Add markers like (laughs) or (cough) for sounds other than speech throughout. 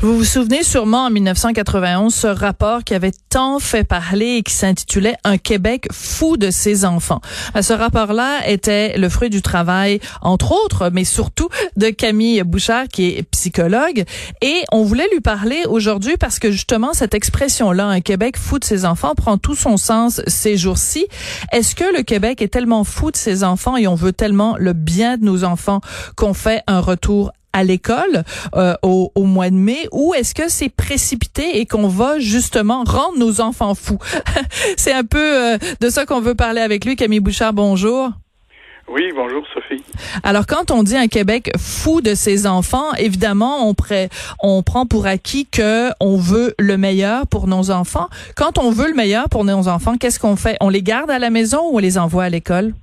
Vous vous souvenez sûrement en 1991 ce rapport qui avait tant fait parler et qui s'intitulait Un Québec fou de ses enfants. Euh, ce rapport-là était le fruit du travail, entre autres, mais surtout de Camille Bouchard, qui est psychologue. Et on voulait lui parler aujourd'hui parce que justement, cette expression-là, Un Québec fou de ses enfants, prend tout son sens ces jours-ci. Est-ce que le Québec est tellement fou de ses enfants et on veut tellement le bien de nos enfants qu'on fait un retour à l'école euh, au, au, mois de mai ou est-ce que c'est précipité et qu'on va justement rendre nos enfants fous? (laughs) c'est un peu euh, de ça qu'on veut parler avec lui. Camille Bouchard, bonjour. Oui, bonjour Sophie. Alors quand on dit un Québec fou de ses enfants, évidemment on, pré on prend pour acquis que on veut le meilleur pour nos enfants. Quand on veut le meilleur pour nos enfants, qu'est-ce qu'on fait? On les garde à la maison ou on les envoie à l'école?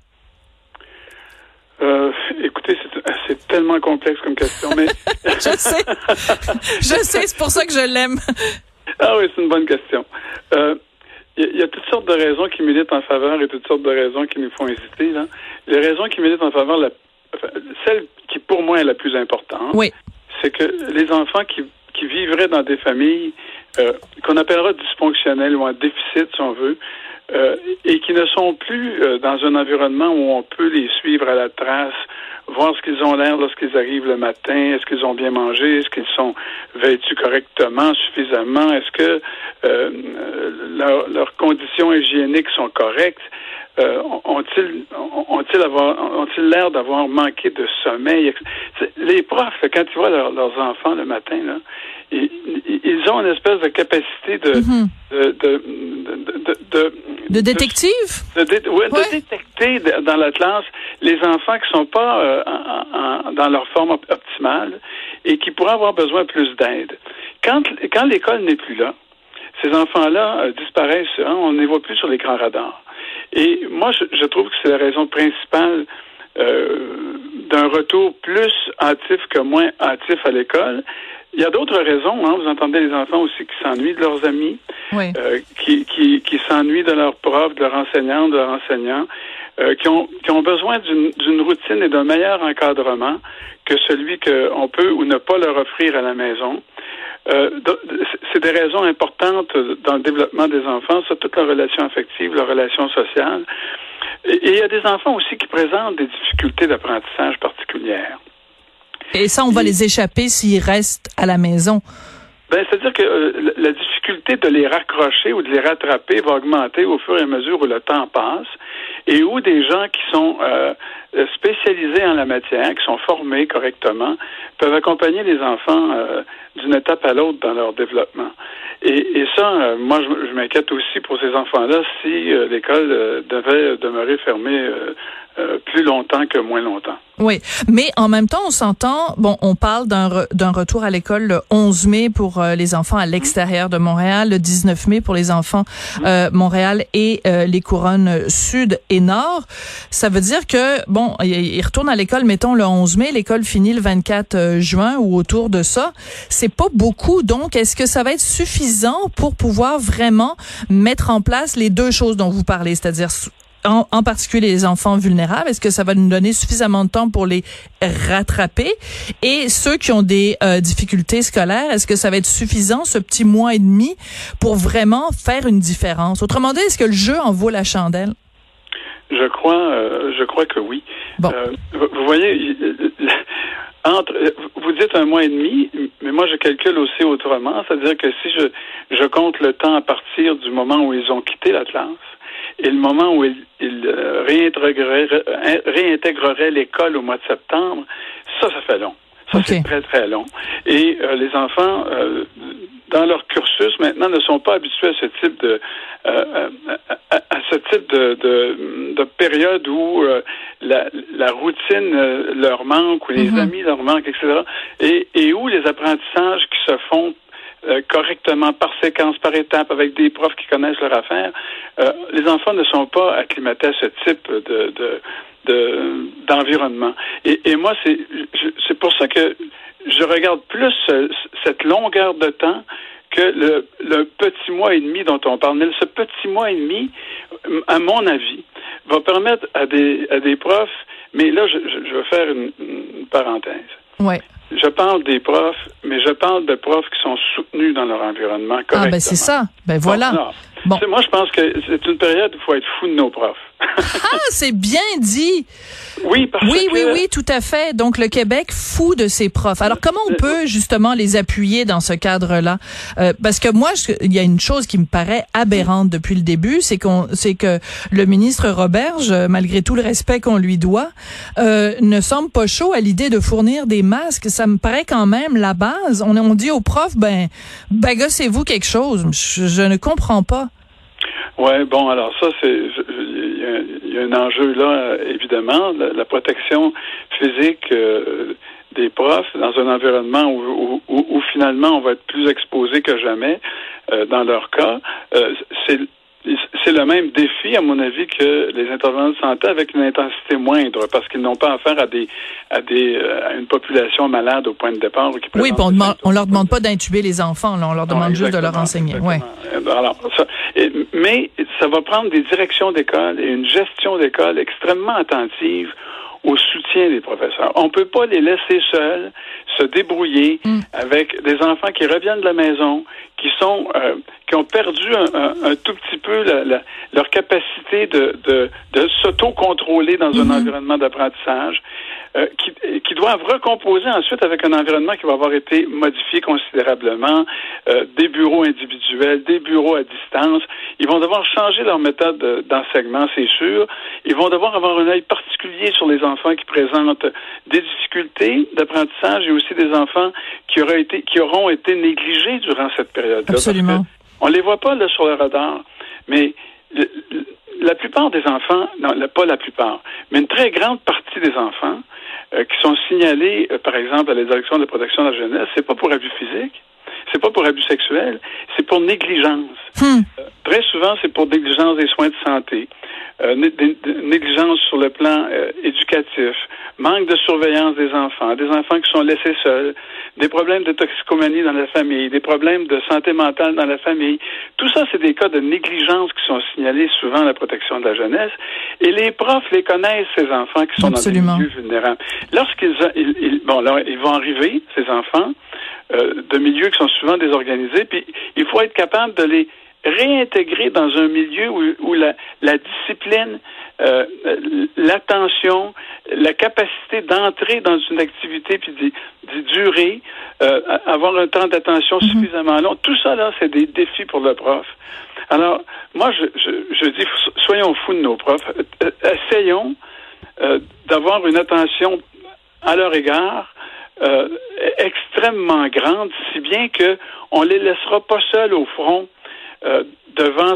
Euh, écoutez, c'est tellement complexe comme question, mais (laughs) je sais, je sais, c'est pour ça que je l'aime. Ah oui, c'est une bonne question. Il euh, y, y, a toutes sortes de raisons qui militent en faveur et toutes sortes de raisons qui nous font hésiter. Là. Les raisons qui militent en faveur, la, celle qui pour moi est la plus importante, oui. c'est que les enfants qui, qui vivraient dans des familles euh, qu'on appellera dysfonctionnelles ou en déficit, si on veut, euh, et qui ne sont plus euh, dans un environnement où on peut les suivre à la trace, voir ce qu'ils ont l'air lorsqu'ils arrivent le matin, est-ce qu'ils ont bien mangé, est-ce qu'ils sont vêtus correctement, suffisamment, est-ce que euh, leur, leurs conditions hygiéniques sont correctes. Euh, ont-ils ont-ils ont-ils l'air d'avoir manqué de sommeil Les profs, quand ils voient leurs enfants le matin, là, ils, ils, ont une espèce de capacité de, Mhm. de, de, de, de, De détective? de, ouais, Ouais. détecter dans la classe les enfants qui sont pas euh, en- en- dans leur forme op- optimale et qui pourraient avoir besoin plus d'aide. Quand, quand l'école n'est plus là, ces enfants-là euh, disparaissent, hein, on ne les voit plus sur l'écran radar. Et moi, je, je trouve que c'est la raison principale euh, d'un retour plus hâtif que moins hâtif à l'école. Il y a d'autres raisons. Hein. Vous entendez les enfants aussi qui s'ennuient de leurs amis, Oui. euh, qui, qui, qui s'ennuient de leurs profs, de leurs enseignants, de leurs enseignants, euh, qui, ont, qui ont besoin d'une d'une routine et d'un meilleur encadrement que celui qu'on peut ou ne pas leur offrir à la maison. Euh, c'est des raisons importantes dans le développement des enfants, ça, toute leur relation affective, leur relation sociale. Et il y a des enfants aussi qui présentent des difficultés d'apprentissage particulières. Et ça, on va les échapper s'ils restent à la maison. Ben, c'est-à-dire que euh, la difficulté de les raccrocher ou de les rattraper va augmenter au fur et à mesure où le temps passe et où des gens qui sont euh, spécialisés en la matière, qui sont formés correctement, peuvent accompagner les enfants euh, d'une étape à l'autre dans leur développement. Et, et ça, euh, moi, je, je m'inquiète aussi pour ces enfants-là si euh, l'école euh, devait demeurer fermée euh, plus longtemps que moins longtemps. Oui, mais en même temps, on s'entend, bon, on parle d'un re- d'un retour à l'école le 11 mai pour euh, les enfants à l'extérieur de Montréal, le 19 mai pour les enfants euh, Montréal et euh, les couronnes sud et nord. Ça veut dire que, bon, ils retournent à l'école, mettons, le 11 mai, l'école finit le 24 euh, juin ou autour de ça. C'est pas beaucoup, donc est-ce que ça va être suffisant pour pouvoir vraiment mettre en place les deux choses dont vous parlez, c'est-à-dire en, en particulier les enfants vulnérables? Est-ce que ça va nous donner suffisamment de temps pour les rattraper? Et ceux qui ont des euh, difficultés scolaires, est-ce que ça va être suffisant, ce petit mois et demi, pour vraiment faire une différence? Autrement dit, est-ce que le jeu en vaut la chandelle? Je crois, euh, je crois que oui. Bon. Euh, vous voyez, entre, vous dites un mois et demi, mais moi je calcule aussi autrement, c'est-à-dire que si je, je compte le temps à partir du moment où ils ont quitté la classe et le moment où ils, ils euh, réintégreraient, ré- réintégreraient l'école au mois de septembre, ça, ça fait long. Ça, Ok. c'est très, très long. Et euh, les enfants, euh, dans leur cursus, maintenant, ne sont pas habitués à ce type de euh, à, ce type de, de, de période où euh, la, la routine euh, leur manque, ou les Mhm. amis leur manquent, etc. Et, et où les apprentissages qui se font euh, correctement par séquence, par étape, avec des profs qui connaissent leur affaire, euh, les enfants ne sont pas acclimatés à ce type de, de, de- d'environnement. Et, et moi, c'est, c'est pour ça que je regarde plus euh, cette longueur de temps que le, le petit mois et demi dont on parle. Mais ce petit mois et demi, à mon avis, va permettre à des, à des profs, mais là, je, je vais faire une, une parenthèse. Ouais. Je parle des profs, mais je parle de profs qui sont soutenus dans leur environnement. Ah, ben c'est ça. Ben voilà. Bon, Bon. Moi, je pense que c'est une période où il faut être fou de nos profs. (laughs) ah, c'est bien dit. Oui, parce oui, que... oui, oui, tout à fait. Donc le Québec fou de ses profs. Alors comment on peut justement les appuyer dans ce cadre-là? Euh, Parce que moi, je, il y a une chose qui me paraît aberrante depuis le début, c'est qu'on, c'est que le ministre Roberge, malgré tout le respect qu'on lui doit, euh, ne semble pas chaud à l'idée de fournir des masques. Ça me paraît quand même la base. On, on dit aux profs, ben, bagassez-vous quelque chose. Je, je ne comprends pas. Oui, bon, alors ça, c'est il y, a un enjeu là, évidemment, la, protection physique euh, des profs dans un environnement où, où, où, finalement on va être plus exposé que jamais euh, dans leur cas. Euh, c'est c'est le même défi, à mon avis, que les intervenants de santé avec une intensité moindre, parce qu'ils n'ont pas affaire à des à des à une population malade au point de départ. Qui oui, on, on leur demande pas d'intuber les enfants, là, on leur demande non, juste de leur enseigner. Ouais. Alors, ça, et, mais ça va prendre des directions d'école et une gestion d'école extrêmement attentive au soutien des professeurs. On peut pas les laisser seuls se débrouiller mm. avec des enfants qui reviennent de la maison, qui sont euh, qui ont perdu un, un, un tout petit peu la, la, leur capacité de, de, de s'auto-contrôler dans mm -hmm. un environnement d'apprentissage, euh, qui, qui doivent recomposer ensuite avec un environnement qui va avoir été modifié considérablement, euh, des bureaux individuels, des bureaux à distance. Ils vont devoir changer leur méthode d'enseignement, c'est sûr. Ils vont devoir avoir un œil particulier sur les enfants qui présentent des difficultés d'apprentissage et aussi des enfants qui auraient été qui auront été négligés durant cette période-là. Absolument. On les voit pas là sur le radar, mais le, la plupart des enfants, non, pas la plupart, mais une très grande partie des enfants euh, qui sont signalés, euh, par exemple, à la direction de la protection de la jeunesse, c'est pas pour abus physique, c'est pas pour abus sexuel, c'est pour négligence. Hmm. Euh, très souvent, c'est pour négligence des soins de santé, euh, négligence sur le plan euh, éducatif, manque de surveillance des enfants, des enfants qui sont laissés seuls, des problèmes de toxicomanie dans la famille, des problèmes de santé mentale dans la famille. Tout ça, c'est des cas de négligence qui sont signalés souvent à la protection de la jeunesse. Et les profs les connaissent, ces enfants qui sont Absolument. dans des milieux vulnérables. Lorsqu'ils ils, ils, bon, ils vont arriver, ces enfants, euh, de milieux qui sont souvent désorganisés, puis il faut être capable de les réintégrer dans un milieu où, où la, la, discipline, euh, l'attention, la capacité d'entrer dans une activité puis d'y durer, euh, avoir un temps d'attention mm -hmm. suffisamment long, tout ça là, c'est des défis pour le prof. Alors, moi, je, je, je dis, soyons fous de nos profs, essayons euh, d'avoir une attention à leur égard euh, extrêmement grande, si bien que on les laissera pas seuls au front euh, devant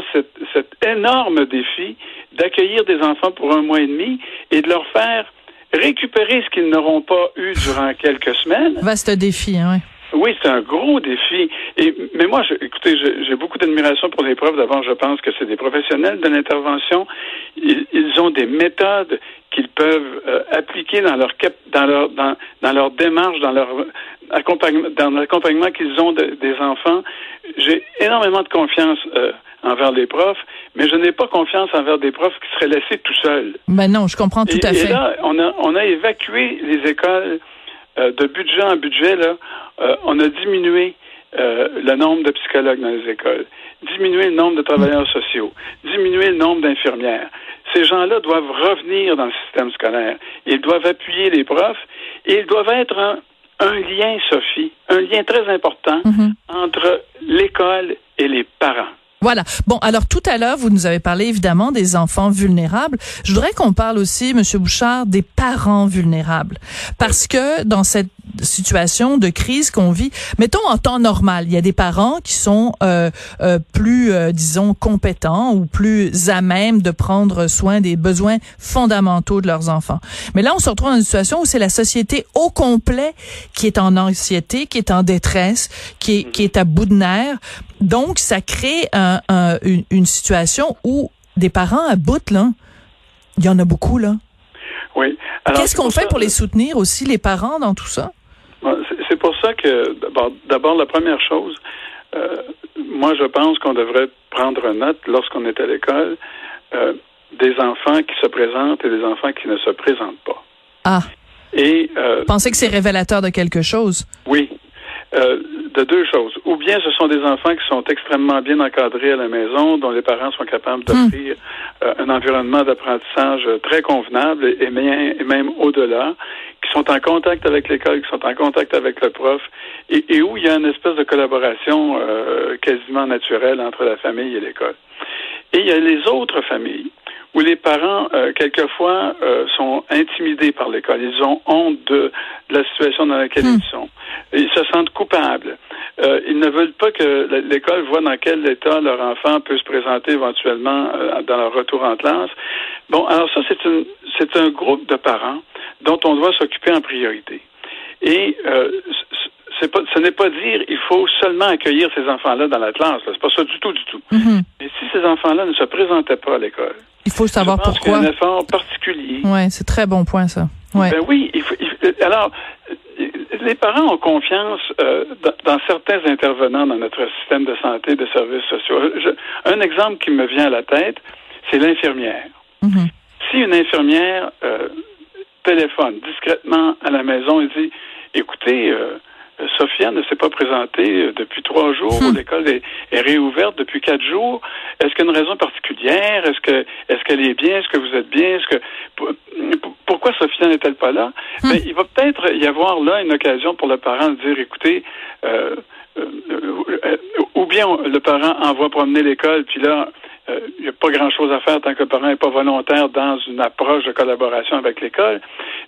cet énorme défi d'accueillir des enfants pour un mois et demi et de leur faire récupérer ce qu'ils n'auront pas eu durant quelques semaines. Vaste défi, hein, oui. Oui, c'est un gros défi. Et, mais moi, je, écoutez, j'ai beaucoup d'admiration pour les profs. D'abord, je pense que c'est des professionnels de l'intervention. Ils, ils, ont des méthodes qu'ils peuvent euh, appliquer dans leur dans leur dans, dans leur démarche, dans leur accompagnement, dans l'accompagnement qu'ils ont de, des enfants. J'ai énormément de confiance euh, envers les profs, mais je n'ai pas confiance envers des profs qui seraient laissés tout seuls. Ben non, je comprends tout et, à fait. Et là, on a on a évacué les écoles euh, de budget en budget là. Euh, on a diminué euh, le nombre de psychologues dans les écoles, diminué le nombre de travailleurs sociaux, diminué le nombre d'infirmières. Ces gens-là doivent revenir dans le système scolaire. Ils doivent appuyer les profs et ils doivent être un, un lien, Sophie, un lien très important mm -hmm. entre l'école et les parents. Voilà. Bon, alors tout à l'heure, vous nous avez parlé évidemment des enfants vulnérables. Je voudrais qu'on parle aussi, Monsieur Bouchard, des parents vulnérables, parce que dans cette situation de crise qu'on vit, mettons en temps normal, il y a des parents qui sont euh, euh, plus, euh, disons, compétents ou plus à même de prendre soin des besoins fondamentaux de leurs enfants. Mais là, on se retrouve dans une situation où c'est la société au complet qui est en anxiété, qui est en détresse, qui est, qui est à bout de nerfs. Donc, ça crée un, un, une, une, situation où des parents à bout, là, il y en a beaucoup, là. Oui. Qu'est-ce qu'on fait pour les soutenir aussi, les parents, dans tout ça? C'est pour ça que, d'abord, la première chose, moi, je pense qu'on devrait prendre note lorsqu'on est à l'école des enfants qui se présentent et des enfants qui ne se présentent pas. Ah. Et euh, pensez que c'est révélateur de quelque chose? Oui, euh, de deux choses. Ou bien ce sont des enfants qui sont extrêmement bien encadrés à la maison, dont les parents sont capables d'offrir euh, un environnement d'apprentissage très convenable et, même, au-delà, qui sont en contact avec l'école, qui sont en contact avec le prof, et, et où il y a une espèce de collaboration euh, quasiment naturelle entre la famille et l'école. Et il y a les autres familles où les parents, euh, quelquefois, euh, sont intimidés par l'école. Ils ont honte de, la situation dans laquelle hmm. ils sont. Ils se sentent coupables. Euh, ils ne veulent pas que l'école voit dans quel état leur enfant peut se présenter éventuellement dans leur retour en classe. Bon, alors ça, c'est, c'est un groupe de parents dont on doit s'occuper en priorité. Et c'est pas, ce n'est pas dire il faut seulement accueillir ces enfants-là dans la classe. C'est pas ça du tout, du tout. Mm-hmm. Mais si ces enfants-là ne se présentaient pas à l'école, il faut savoir je pense pourquoi. un effort particulier. Ouais, c'est très bon point ça. Ouais. Ben oui, il faut, alors les parents ont confiance euh, dans, certains intervenants dans notre système de santé, de services sociaux. un exemple qui me vient à la tête, c'est l'infirmière. Mm-hmm. Si une infirmière euh, téléphone discrètement à la maison et dit, écoutez, euh, euh, Sophia ne s'est pas présentée euh, depuis trois jours. Hmm. L'école est, réouverte depuis quatre jours. Est-ce qu'il y a une raison particulière? Est-ce que est-ce qu'elle est bien? Est-ce que vous êtes bien? Est-ce que pourquoi Sophia n'est-elle pas là? Hmm. il va peut-être y avoir là une occasion pour le parent de dire écoutez, euh, ou bien le parent envoie promener l'école, puis là, il n'y a pas grand-chose à faire tant que le parent n'est pas volontaire dans une approche de collaboration avec l'école.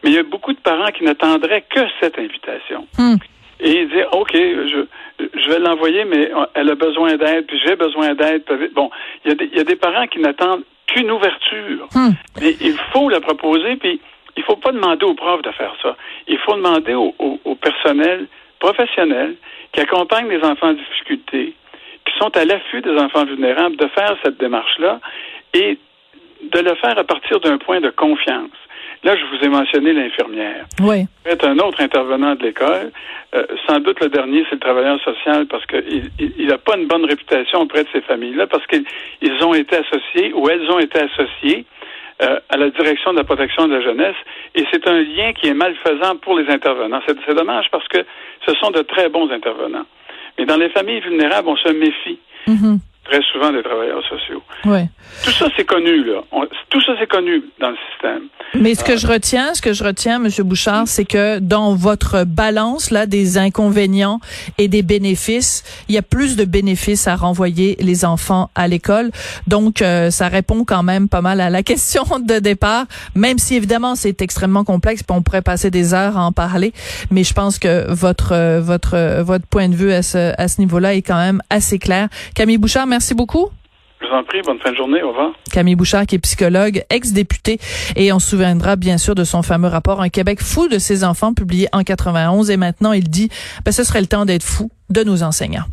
Mais il y a beaucoup de parents qui n'attendraient que cette invitation. Hmm et dire OK, je, je vais l'envoyer, mais elle a besoin d'aide, puis j'ai besoin d'aide. Bon, il y, a des, y a des parents qui n'attendent qu'une ouverture. Hmm. Mais il faut la proposer, puis il faut pas demander aux profs de faire ça. Il faut demander au, au, personnel professionnel qui accompagne les enfants en difficulté, qui sont à l'affût des enfants vulnérables, de faire cette démarche-là et de le faire à partir d'un point de confiance. Là, je vous ai mentionné l'infirmière. Oui. être un autre intervenant de l'école. Euh, sans doute le dernier, c'est le travailleur social parce qu'il n'a pas une bonne réputation auprès de ces familles-là parce qu'ils ont été associés ou elles ont été associées euh, à la direction de la protection de la jeunesse et c'est un lien qui est malfaisant pour les intervenants. C'est dommage parce que ce sont de très bons intervenants. Mais dans les familles vulnérables, on se méfie. Mm-hmm très souvent des travailleurs sociaux. Tout ça, c'est connu, là. tout ça, c'est connu dans le système. Mais ce que je retiens, ce que je retiens, Monsieur Bouchard, c'est que dans votre balance, là, des inconvénients et des bénéfices, il y a plus de bénéfices à renvoyer les enfants à l'école. Donc, euh, ça répond quand même pas mal à la (laughs) question de départ, même si évidemment c'est extrêmement complexe, puis on pourrait passer des heures à en parler. Mais je pense que votre, votre, votre point de vue à ce, à ce niveau-là est quand même assez clair. Camille Bouchard, merci Merci beaucoup. Je vous en prie, bonne fin de journée, au revoir. Camille Bouchard, qui est psychologue, ex-député, et on se souviendra bien sûr de son fameux rapport Un Québec fou de ses enfants, publié en 91, et maintenant il dit, ben, ce serait le temps d'être fou de nos enseignants.